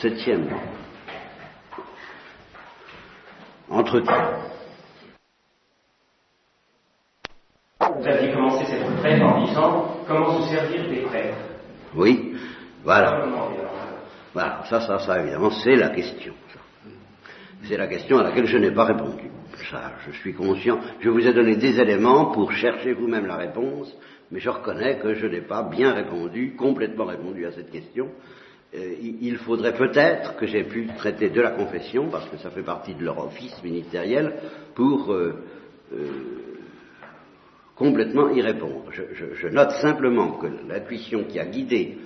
Septième. Entretien. Vous aviez commencé cette retraite en disant comment se servir des prêtres. Oui, voilà. Voilà, ça, ça, ça, évidemment, c'est la question. C'est la question à laquelle je n'ai pas répondu. Ça, je suis conscient. Je vous ai donné des éléments pour chercher vous-même la réponse, mais je reconnais que je n'ai pas bien répondu, complètement répondu à cette question. Euh, il faudrait peut-être que j'ai pu traiter de la confession, parce que ça fait partie de leur office ministériel, pour euh, euh, complètement y répondre. Je, je- note simplement que l'intuition qui a guidé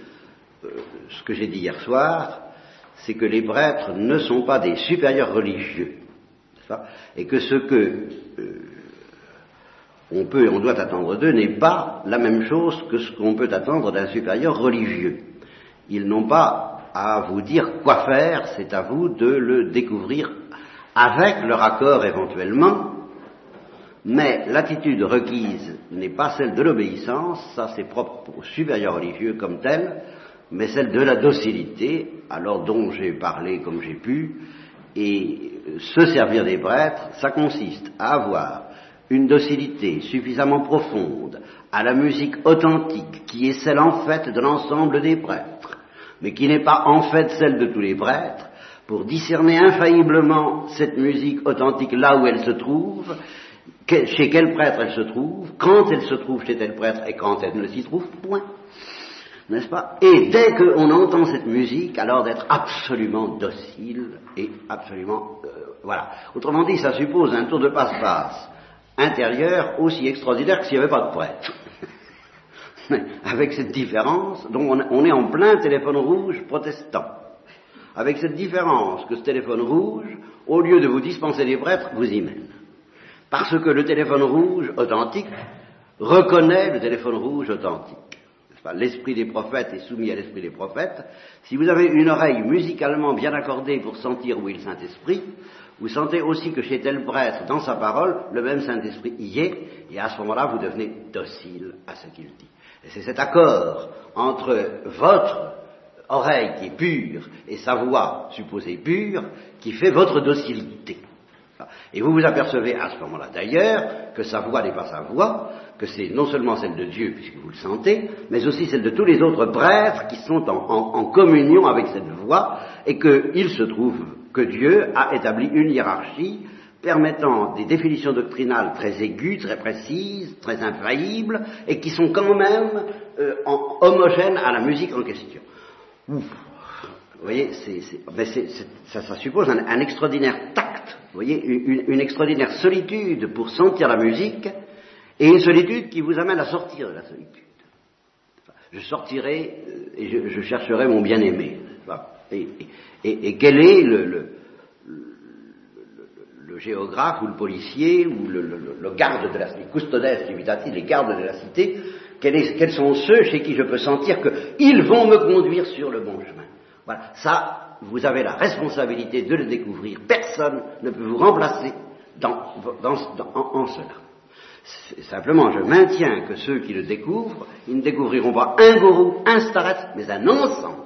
ce que j'ai dit hier soir, c'est que les prêtres ne sont pas des supérieurs religieux, et que ce que on peut et on doit attendre d'eux n'est pas la même chose que ce qu'on peut attendre d'un supérieur religieux. Ils n'ont pas à vous dire quoi faire, c'est à vous de le découvrir avec leur accord éventuellement, mais l'attitude requise n'est pas celle de l'obéissance, ça c'est propre aux supérieurs religieux comme tel, mais celle de la docilité, alors dont j'ai parlé comme j'ai pu, et se servir des prêtres, ça consiste à avoir une docilité suffisamment profonde à la musique authentique, qui est celle en fait de l'ensemble des prêtres, mais qui n'est pas en fait celle de tous les prêtres, pour discerner infailliblement cette musique authentique là où elle se trouve, chez quel prêtre elle se trouve, quand elle se trouve chez tel prêtre et quand elle ne s'y trouve point. N'est-ce pas? Et dès qu'on entend cette musique, alors d'être absolument docile et absolument... euh, voilà. Autrement dit, ça suppose un tour de passe-passe intérieur aussi extraordinaire que s'il n'y avait pas de prêtre. Avec cette différence, donc on, on est en plein téléphone rouge protestant. Avec cette différence que ce téléphone rouge, au lieu de vous dispenser des prêtres, vous y mène. Parce que le téléphone rouge authentique reconnaît le téléphone rouge authentique. L'esprit des prophètes est soumis à l'esprit des prophètes. Si vous avez une oreille musicalement bien accordée pour sentir où est le Saint-Esprit, vous sentez aussi que chez tel prêtre, dans sa parole, le même Saint-Esprit y est, et à ce moment-là, vous devenez docile à ce qu'il dit. C'est cet accord entre votre oreille qui est pure et sa voix supposée pure qui fait votre docilité. Et vous vous apercevez à ce moment-là d'ailleurs que sa voix n'est pas sa voix, que c'est non seulement celle de Dieu puisque vous le sentez, mais aussi celle de tous les autres prêtres qui sont en communion avec cette voix et qu'il se trouve que Dieu a établi une hiérarchie permettant des définitions doctrinales très aiguës, très précises, très infaillibles et qui sont quand même euh, homogènes à la musique en question. Ouf. Vous voyez, ça, suppose un, extraordinaire tact, vous voyez, une, extraordinaire solitude pour sentir la musique, et une solitude qui vous amène à sortir de la solitude. Je sortirai euh, et je, chercherai mon bien-aimé. Et, et- quel est le- le- géographe ou le policier ou le, garde de la cité, custodes les gardes de la cité, quels, sont ceux chez qui je peux sentir qu'ils vont me conduire sur le bon chemin Voilà, ça, vous avez la responsabilité de le découvrir. Personne ne peut vous remplacer en, cela. Simplement, je maintiens que ceux qui le découvrent, ils ne découvriront pas un gourou, un staret, mais un ensemble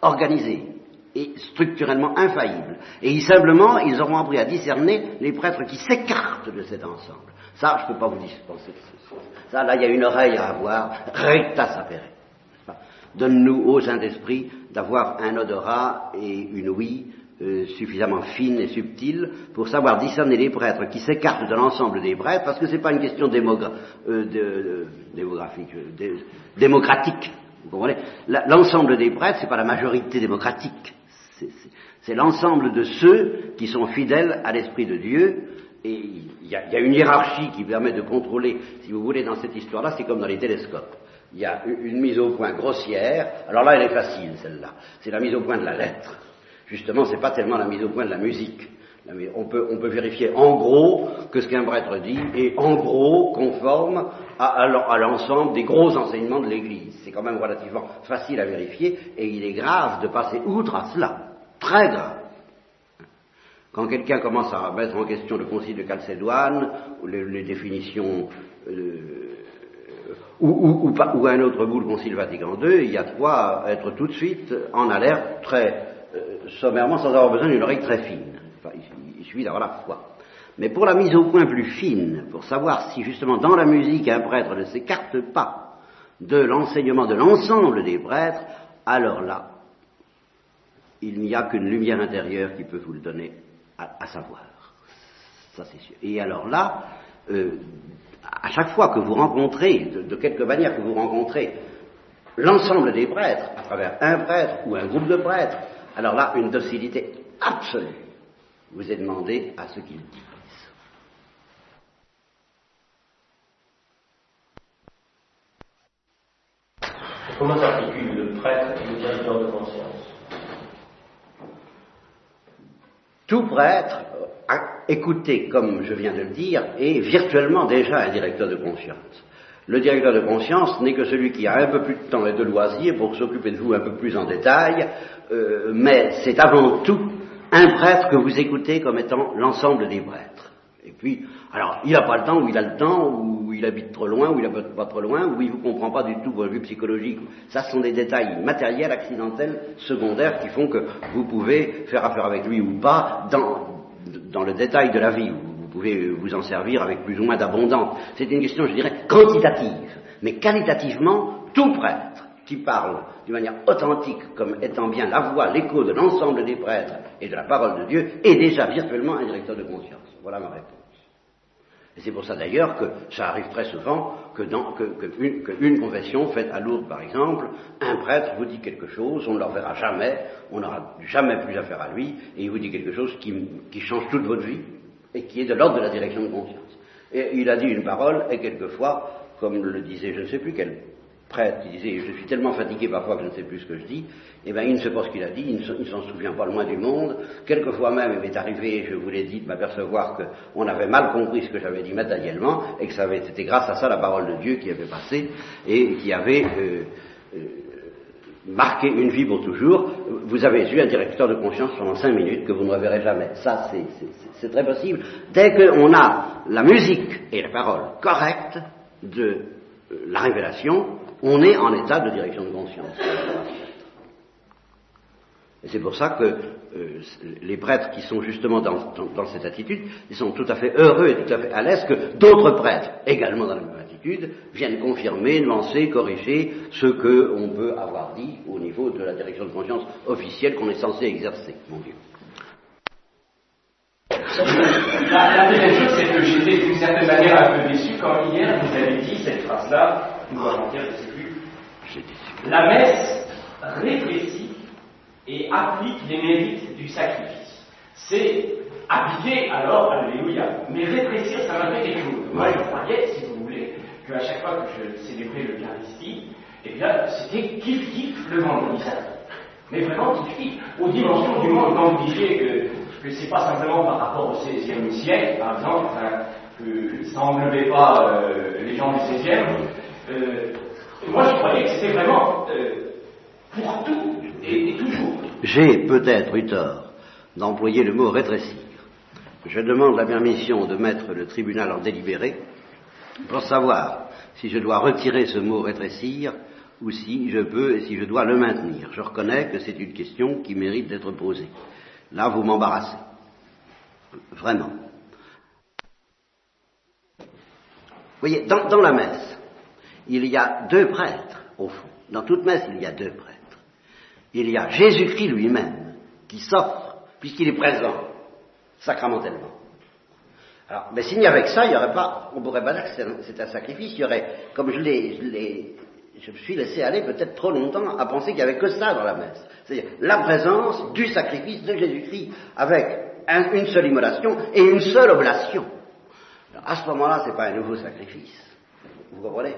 organisé et structurellement infaillible. Et ils, simplement, ils auront appris à discerner les prêtres qui s'écartent de cet ensemble. Ça, je ne peux pas vous dispenser Ça, là, il y a une oreille à avoir, recta sapere. Donne-nous au Saint-Esprit d'avoir un odorat et une ouïe euh, suffisamment fine et subtile pour savoir discerner les prêtres qui s'écartent de l'ensemble des prêtres, parce que ce n'est pas une question euh, démographique, euh, dé- démocratique. Vous comprenez? L'ensemble des prêtres, ce n'est pas la majorité démocratique. C'est- l'ensemble de ceux qui sont fidèles à l'Esprit de Dieu. Et il y, a, une hiérarchie qui permet de contrôler, si vous voulez, dans cette histoire-là, c'est comme dans les télescopes. Il y a une mise au point grossière. Alors là, elle est facile, celle-là. C'est la mise au point de la lettre. Justement, c'est pas tellement la mise au point de la musique. On peut, vérifier en gros que ce qu'un prêtre dit est en gros conforme à, à l'ensemble des gros enseignements de l'Église. C'est quand même relativement facile à vérifier et il est grave de passer outre à cela. Très grave. Quand quelqu'un commence à mettre en question le concile de Chalcédoine, ou les, définitions, euh, ou, un autre bout le concile Vatican II, il y a de quoi être tout de suite en alerte très, euh, sommairement sans avoir besoin d'une oreille très fine. il, suffit d'avoir la foi. Mais pour la mise au point plus fine, pour savoir si justement dans la musique un prêtre ne s'écarte pas de l'enseignement de l'ensemble des prêtres, alors là, il n'y a qu'une lumière intérieure qui peut vous le donner à, savoir. Ça c'est sûr. Et alors là, euh, à chaque fois que vous rencontrez, de, quelque manière que vous rencontrez l'ensemble des prêtres, à travers un prêtre ou un groupe de prêtres, alors là, une docilité absolue vous est demandée à ce qu'ils disent. Comment s'articule le prêtre et le directeur conscience Tout prêtre, écouté comme je viens de le dire, est virtuellement déjà un directeur de conscience. Le directeur de conscience n'est que celui qui a un peu plus de temps et de loisirs pour s'occuper de vous un peu plus en détail, euh, mais c'est avant tout un prêtre que vous écoutez comme étant l'ensemble des prêtres. Et puis, alors, il n'a pas le temps, ou il a le temps, ou il habite trop loin, ou il habite pas trop loin, ou il ne vous comprend pas du tout vos vues psychologiques. Ça, ce sont des détails matériels, accidentels, secondaires, qui font que vous pouvez faire affaire avec lui ou pas dans, dans le détail de la vie. Vous pouvez vous en servir avec plus ou moins d'abondance. C'est une question, je dirais, quantitative. Mais qualitativement, tout prêtre qui parle d'une manière authentique comme étant bien la voix, l'écho de l'ensemble des prêtres et de la parole de Dieu est déjà virtuellement un directeur de conscience. Voilà ma réponse. Et c'est pour ça d'ailleurs que ça arrive très souvent que, une, confession faite à Lourdes, par exemple, un prêtre vous dit quelque chose, on ne le reverra jamais, on n'aura jamais plus affaire à lui, et il vous dit quelque chose qui, qui change toute votre vie, et qui est de l'ordre de la direction de conscience. Et il a dit une parole, et quelquefois, comme le disait je ne sais plus quel prêtre qui disait Je suis tellement fatigué parfois que je ne sais plus ce que je dis, eh bien il ne sait pas ce qu'il a dit, il ne s'en souvient pas le moins du monde. Quelquefois même, il m'est arrivé, je vous l'ai dit, de m'apercevoir qu'on avait mal compris ce que j'avais dit matériellement, et que été grâce à ça la parole de Dieu qui avait passé, et qui avait euh, euh, marqué une vie pour toujours. Vous avez eu un directeur de conscience pendant cinq minutes que vous ne reverrez jamais. Ça, c'est très possible. Dès qu'on a la musique et la parole correcte de euh, la révélation, on est en état de direction de conscience. Et c'est pour ça que euh, les prêtres qui sont justement dans, cette attitude, ils sont tout à fait heureux et tout à fait à l'aise que d'autres prêtres, également dans la même attitude, viennent confirmer, nuancer, corriger ce qu'on peut avoir dit au niveau de la direction de conscience officielle qu'on est censé exercer, mon Dieu. La, chose, c'est que j'étais d'une certaine manière un peu déçu quand hier vous avez dit cette phrase-là, sais plus. La messe rétrécit et applique les mérites du sacrifice. C'est appliquer alors, alléluia, mais rétrécir, ça m'a fait quelque chose. Moi, je croyais, si vous voulez, qu'à chaque fois que je célébrais l'Eucharistie, eh bien, c'était kiff-kiff le vendredi saint. Mais vraiment kiff-kiff. Aux dimensions du monde, quand vous disiez que, que c'est pas simplement par rapport au XVIe siècle, par exemple, que ça n'englobait pas euh, les gens du XVIe, euh, moi je croyais que c'était vraiment euh, pour tout et, toujours. J'ai peut-être eu tort d'employer le mot rétrécir. Je demande la permission de mettre le tribunal en délibéré pour savoir si je dois retirer ce mot rétrécir ou si je peux et si je dois le maintenir. Je reconnais que c'est une question qui mérite d'être posée. Là, vous m'embarrassez. Vraiment. Vous voyez, dans, la messe, il y a deux prêtres, au fond. Dans toute messe, il y a deux prêtres. Il y a Jésus-Christ lui-même qui s'offre, puisqu'il est présent, sacramentellement. Alors, mais s'il n'y avait que ça, il n'y aurait pas, on pourrait pas dire que c'est un, sacrifice, il y aurait, comme je l'ai, je me suis laissé aller peut-être trop longtemps à penser qu'il n'y avait que ça dans la messe. C'est-à-dire la présence du sacrifice de Jésus-Christ avec une seule immolation et une seule oblation. à ce moment-là, ce n'est pas un nouveau sacrifice. Vous comprenez?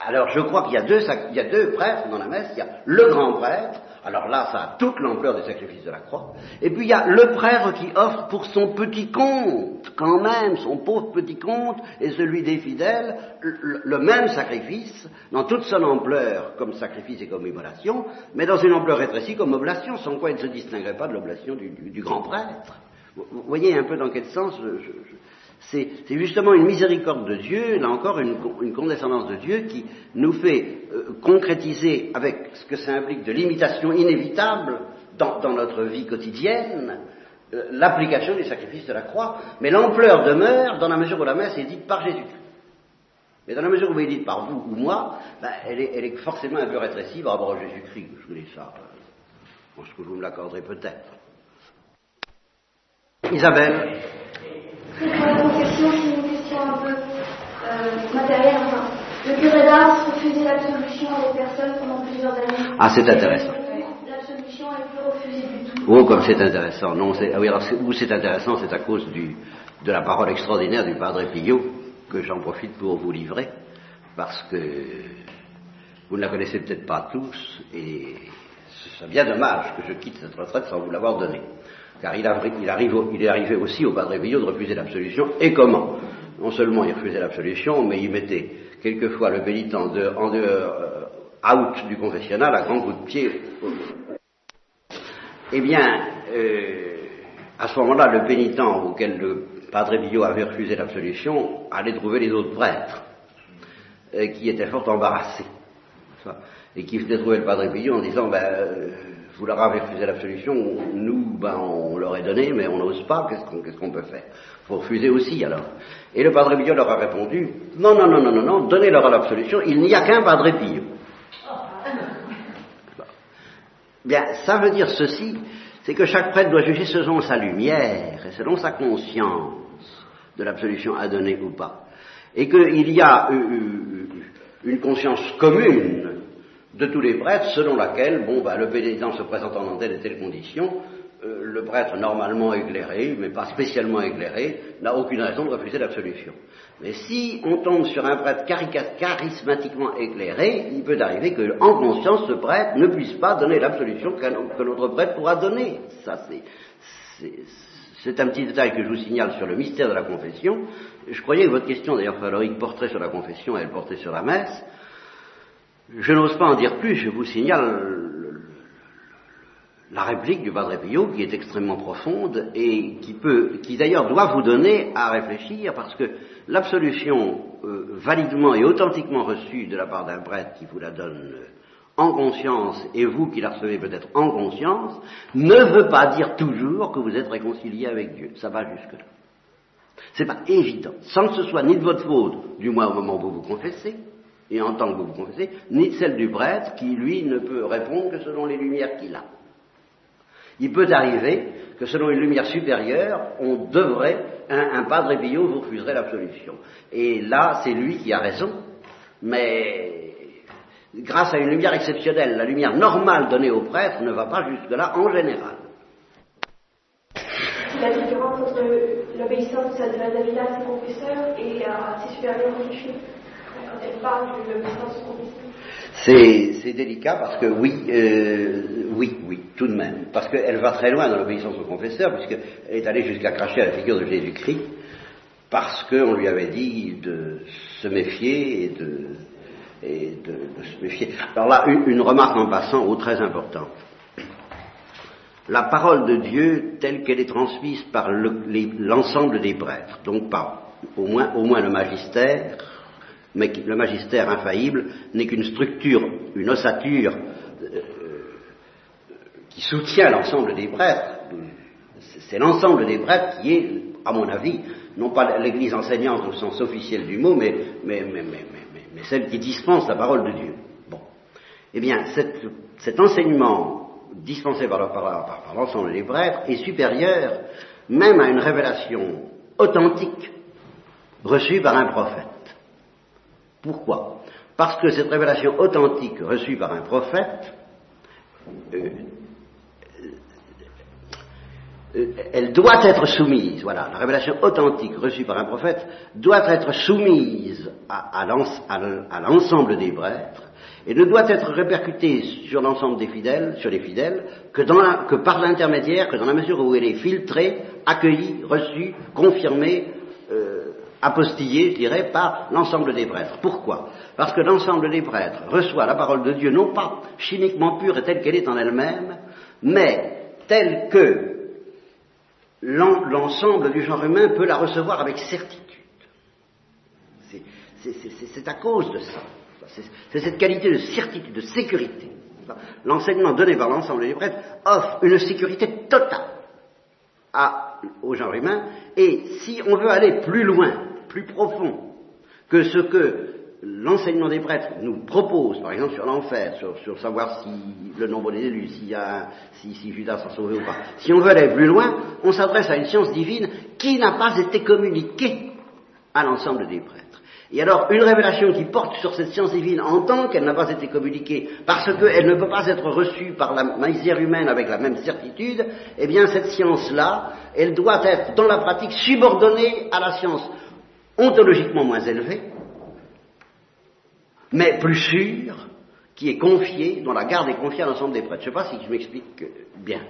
Alors je crois qu'il y, a deux, prêtres dans la messe. Il y a le grand prêtre alors là, ça a toute l'ampleur du sacrifice de la croix. Et puis il y a le prêtre qui offre pour son petit compte, quand même, son pauvre petit compte, et celui des fidèles, le, même sacrifice, dans toute son ampleur comme sacrifice et comme immolation, mais dans une ampleur rétrécie comme oblation, sans quoi il ne se distinguerait pas de l'oblation du, grand prêtre. Vous voyez un peu dans quel sens c'est justement une miséricorde de Dieu, là encore une, condescendance de Dieu qui nous fait euh, concrétiser avec ce que ça implique de l'imitation inévitable dans, notre vie quotidienne euh, l'application du sacrifice de la croix, mais l'ampleur demeure dans la mesure où la messe est dite par Jésus. Mais dans la mesure où elle est dite par vous ou moi, ben, elle, est, forcément un peu rétrécie par rapport à Jésus-Christ. Je vous dis ça. Je pense que vous me l'accorderez peut-être. Isabelle La confession, c'est une question un peu euh, matérielle. Enfin, le curé d'Ars refusait l'absolution à des personnes pendant plusieurs années. Ah, c'est intéressant. L'absolution est plus refusée du tout. Oh, comme c'est intéressant. Non, c'est, ah oui, alors où c'est intéressant, c'est à cause du, de la parole extraordinaire du Padre Pio que j'en profite pour vous livrer, parce que vous ne la connaissez peut-être pas tous, et c'est bien dommage que je quitte cette retraite sans vous l'avoir donnée. Car il, est arrivé aussi au Padre Pio de refuser l'absolution, et comment? Non seulement il refusait l'absolution, mais il mettait quelquefois le pénitent en dehors, euh, out du confessionnal à grand coup de pied. Eh bien, euh, à ce moment-là, le pénitent auquel le Padre Pio avait refusé l'absolution allait trouver les autres prêtres, euh, qui étaient fort embarrassés, et qui venaient trouver le Padre Pio en disant, ben, vous leur avez refusé l'absolution, nous, ben, on l'aurait donné, mais on n'ose pas, qu'est-ce qu'on peut faire? Faut refuser aussi, alors. Et le Padre Pio leur a répondu, non, non, non, non, non, non, donnez-leur l'absolution, il n'y a qu'un Padre Pio. Bien, ça veut dire ceci, c'est que chaque prêtre doit juger selon sa lumière et selon sa conscience de l'absolution à donner ou pas. Et qu'il y a une conscience commune de tous les prêtres, selon laquelle, bon, bah, le pénitent se présentant dans telle et telle condition, euh, le prêtre normalement éclairé, mais pas spécialement éclairé, n'a aucune raison de refuser l'absolution. Mais si on tombe sur un prêtre charismatiquement éclairé, il peut arriver que, en conscience, ce prêtre ne puisse pas donner l'absolution que notre prêtre pourra donner. Ça, c'est un petit détail que je vous signale sur le mystère de la confession. Je croyais que votre question, d'ailleurs, Frédéric, porterait sur la confession et elle portait sur la messe. Je n'ose pas en dire plus, je vous signale la réplique du Padre Pio qui est extrêmement profonde et qui peut, qui d'ailleurs doit vous donner à réfléchir parce que l'absolution euh, validement et authentiquement reçue de la part d'un prêtre qui vous la donne en conscience et vous qui la recevez peut-être en conscience ne veut pas dire toujours que vous êtes réconcilié avec Dieu. Ça va jusque là. C'est pas évident, sans que ce soit ni de votre faute, du moins au moment où vous vous confessez, et en tant que vous confessez, ni celle du prêtre qui, lui, ne peut répondre que selon les lumières qu'il a. Il peut arriver que selon une lumière supérieure, on devrait, un, un padre Pio vous refuserait l'absolution. Et là, c'est lui qui a raison, mais grâce à une lumière exceptionnelle, la lumière normale donnée au prêtre ne va pas jusque-là en général. La différence entre l'obéissance de la David à ses confesseurs et à ses supérieurs religieux c'est délicat parce que oui, euh, oui, oui, tout de même. Parce qu'elle va très loin dans l'obéissance au confesseur, puisqu'elle est allée jusqu'à cracher à la figure de Jésus-Christ, parce qu'on lui avait dit de se méfier et de, se méfier. Alors là, une, remarque en passant, au très importante. La parole de Dieu, telle qu'elle est transmise par l'ensemble des prêtres, donc par au moins le magistère, mais le magistère infaillible n'est qu'une structure, une ossature euh, qui soutient l'ensemble des prêtres. C'est l'ensemble des prêtres qui est, à mon avis, non pas l'Église enseignante au sens officiel du mot, mais, celle qui dispense la parole de Dieu. Bon. Eh bien, cet enseignement dispensé par l'ensemble des prêtres est supérieur même à une révélation authentique reçue par un prophète. Pourquoi? Parce que cette révélation authentique reçue par un prophète, euh, euh, elle doit être soumise, voilà, la révélation authentique reçue par un prophète doit être soumise à, l'ensemble des prêtres et ne doit être répercutée sur l'ensemble des fidèles, sur les fidèles, que, que par l'intermédiaire, que dans la mesure où elle est filtrée, accueillie, reçue, confirmée, apostillé, je dirais, par l'ensemble des prêtres. Pourquoi? Parce que l'ensemble des prêtres reçoit la parole de Dieu non pas chimiquement pure et telle qu'elle est en elle-même, mais telle que l'ensemble du genre humain peut la recevoir avec certitude. C'est à cause de ça. C'est cette qualité de certitude, de sécurité, L'enseignement donné par l'ensemble des prêtres offre une sécurité totale aux gens humains, et si on veut aller plus loin, plus profond que ce que l'enseignement des prêtres nous propose, par exemple sur l'enfer, sur, savoir si le nombre des élus, si, si Judas s'en sauvé ou pas, si on veut aller plus loin, on s'adresse à une science divine qui n'a pas été communiquée à l'ensemble des prêtres. Et alors, une révélation qui porte sur cette science divine en tant qu'elle n'a pas été communiquée, parce qu'elle ne peut pas être reçue par la misère humaine avec la même certitude, eh bien, cette science-là, elle doit être, dans la pratique, subordonnée à la science ontologiquement moins élevée, mais plus sûre, qui est confiée, dont la garde est confiée à l'ensemble des prêtres. Je ne sais pas si je m'explique bien.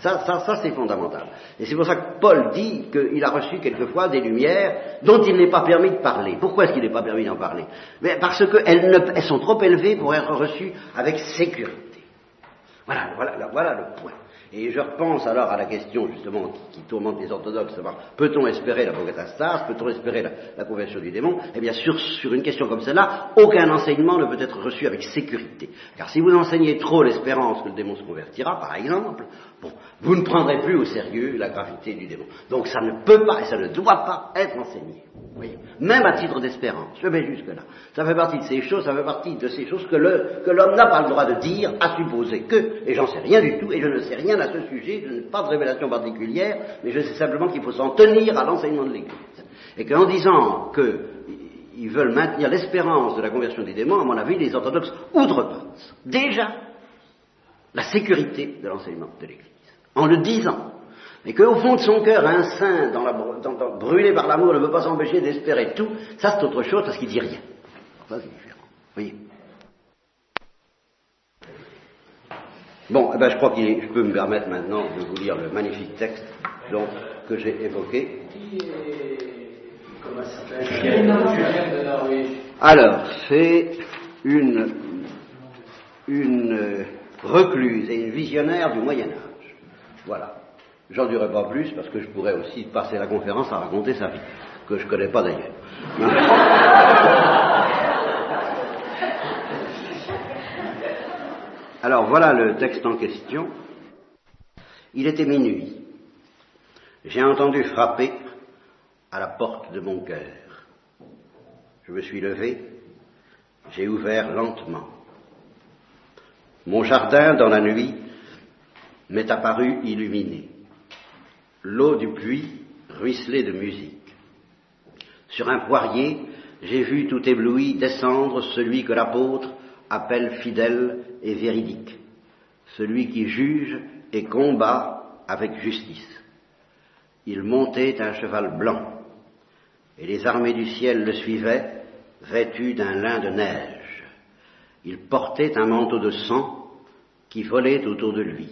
Ça, ça, ça c'est fondamental. Et c'est pour ça que Paul dit qu'il a reçu quelquefois des lumières dont il n'est pas permis de parler. Pourquoi est-ce qu'il n'est pas permis d'en parler? Mais Parce qu'elles elles sont trop élevées pour être reçues avec sécurité. Voilà, voilà, voilà le point. Et je repense alors à la question justement qui, tourmente les orthodoxes, savoir peut-on espérer la peut-on espérer la, conversion du démon? Eh bien sur une question comme celle-là, aucun enseignement ne peut être reçu avec sécurité. Car si vous enseignez trop l'espérance que le démon se convertira, par exemple, vous ne prendrez plus au sérieux la gravité du démon. Donc ça ne peut pas et ça ne doit pas être enseigné. Même à titre d'espérance, je vais jusque-là. Ça fait partie de ces choses, ça fait partie de ces choses que l'homme n'a pas le droit de dire, à supposer que, et j'en sais rien du tout, et je ne sais rien à ce sujet, je n'ai pas de révélation particulière, mais je sais simplement qu'il faut s'en tenir à l'enseignement de l'Église. Et qu'en disant qu'ils veulent maintenir l'espérance de la conversion des démons, à mon avis, les orthodoxes outrepassent déjà la sécurité de l'enseignement de l'Église. En le disant, mais qu'au fond de son cœur, un saint, brûlé par l'amour, ne veut pas s'empêcher d'espérer tout, ça c'est autre chose parce qu'il dit rien. Ça c'est différent. Bon, eh ben, je crois que je peux me permettre maintenant de vous lire le magnifique texte que j'ai évoqué. Alors, c'est une, une recluse et une visionnaire du Moyen Âge. Voilà. J'en dirai pas plus parce que je pourrais aussi passer la conférence à raconter sa vie, que je ne connais pas d'ailleurs. Alors voilà le texte en question. Il était minuit. J'ai entendu frapper à la porte de mon cœur. Je me suis levé, j'ai ouvert lentement. Mon jardin dans la nuit m'est apparu illuminé. L'eau du puits ruisselait de musique. Sur un poirier, j'ai vu tout ébloui descendre celui que l'apôtre appelle fidèle et véridique, celui qui juge et combat avec justice. Il montait un cheval blanc, et les armées du ciel le suivaient, vêtues d'un lin de neige. Il portait un manteau de sang qui volait autour de lui.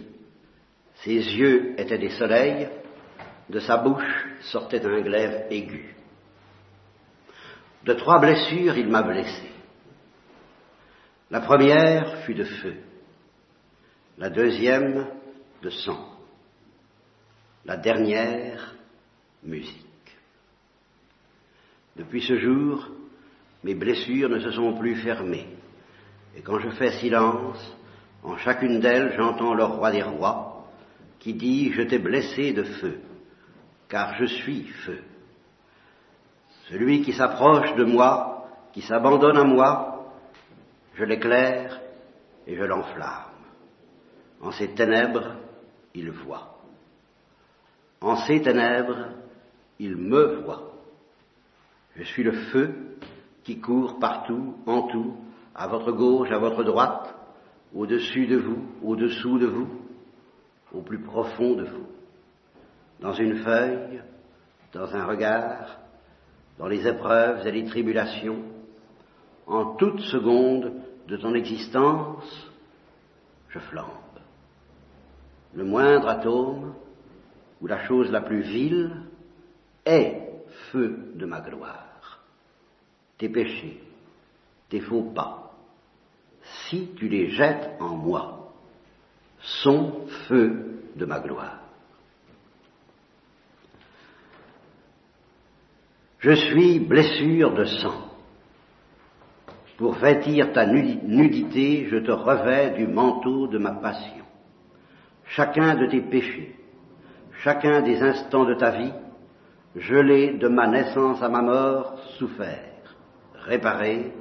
Ses yeux étaient des soleils, de sa bouche sortait un glaive aigu. De trois blessures, il m'a blessé. La première fut de feu, la deuxième de sang, la dernière musique. Depuis ce jour, mes blessures ne se sont plus fermées, et quand je fais silence, en chacune d'elles j'entends le roi des rois qui dit Je t'ai blessé de feu, car je suis feu. Celui qui s'approche de moi, qui s'abandonne à moi, je l'éclaire et je l'enflamme. En ces ténèbres, il voit. En ces ténèbres, il me voit. Je suis le feu qui court partout, en tout, à votre gauche, à votre droite, au-dessus de vous, au-dessous de vous, au plus profond de vous, dans une feuille, dans un regard, dans les épreuves et les tribulations, en toute seconde de ton existence, je flambe. Le moindre atome, ou la chose la plus vile, est feu de ma gloire. Tes péchés, tes faux pas, si tu les jettes en moi, sont feu de ma gloire. Je suis blessure de sang Pour vêtir ta nudité, je te revais du manteau de ma passion. Chacun de tes péchés, chacun des instants de ta vie, je l'ai de ma naissance à ma mort souffert, réparé,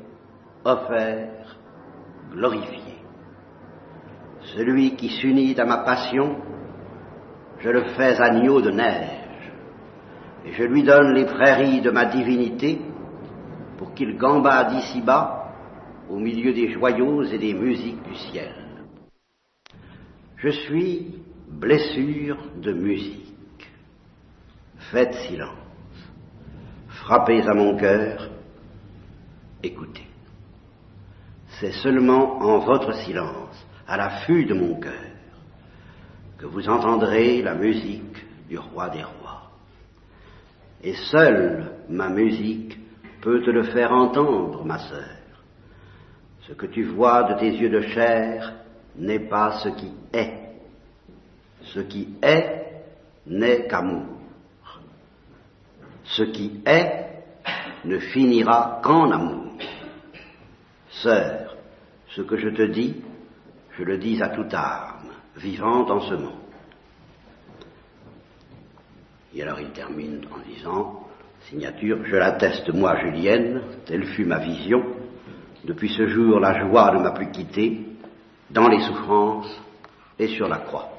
offert, glorifié. Celui qui s'unit à ma passion, je le fais agneau de neige, et je lui donne les prairies de ma divinité pour qu'il gambade ici-bas au milieu des joyaux et des musiques du ciel. Je suis blessure de musique. Faites silence. Frappez à mon cœur. Écoutez. C'est seulement en votre silence, à l'affût de mon cœur, que vous entendrez la musique du roi des rois. Et seule ma musique peut te le faire entendre, ma sœur. Ce que tu vois de tes yeux de chair n'est pas ce qui est. Ce qui est n'est qu'amour. Ce qui est ne finira qu'en amour. Sœur, ce que je te dis, je le dis à toute âme, vivante en ce monde. Et alors il termine en disant, signature, je l'atteste moi, Julienne, telle fut ma vision, depuis ce jour la joie ne m'a plus quitté, dans les souffrances et sur la croix.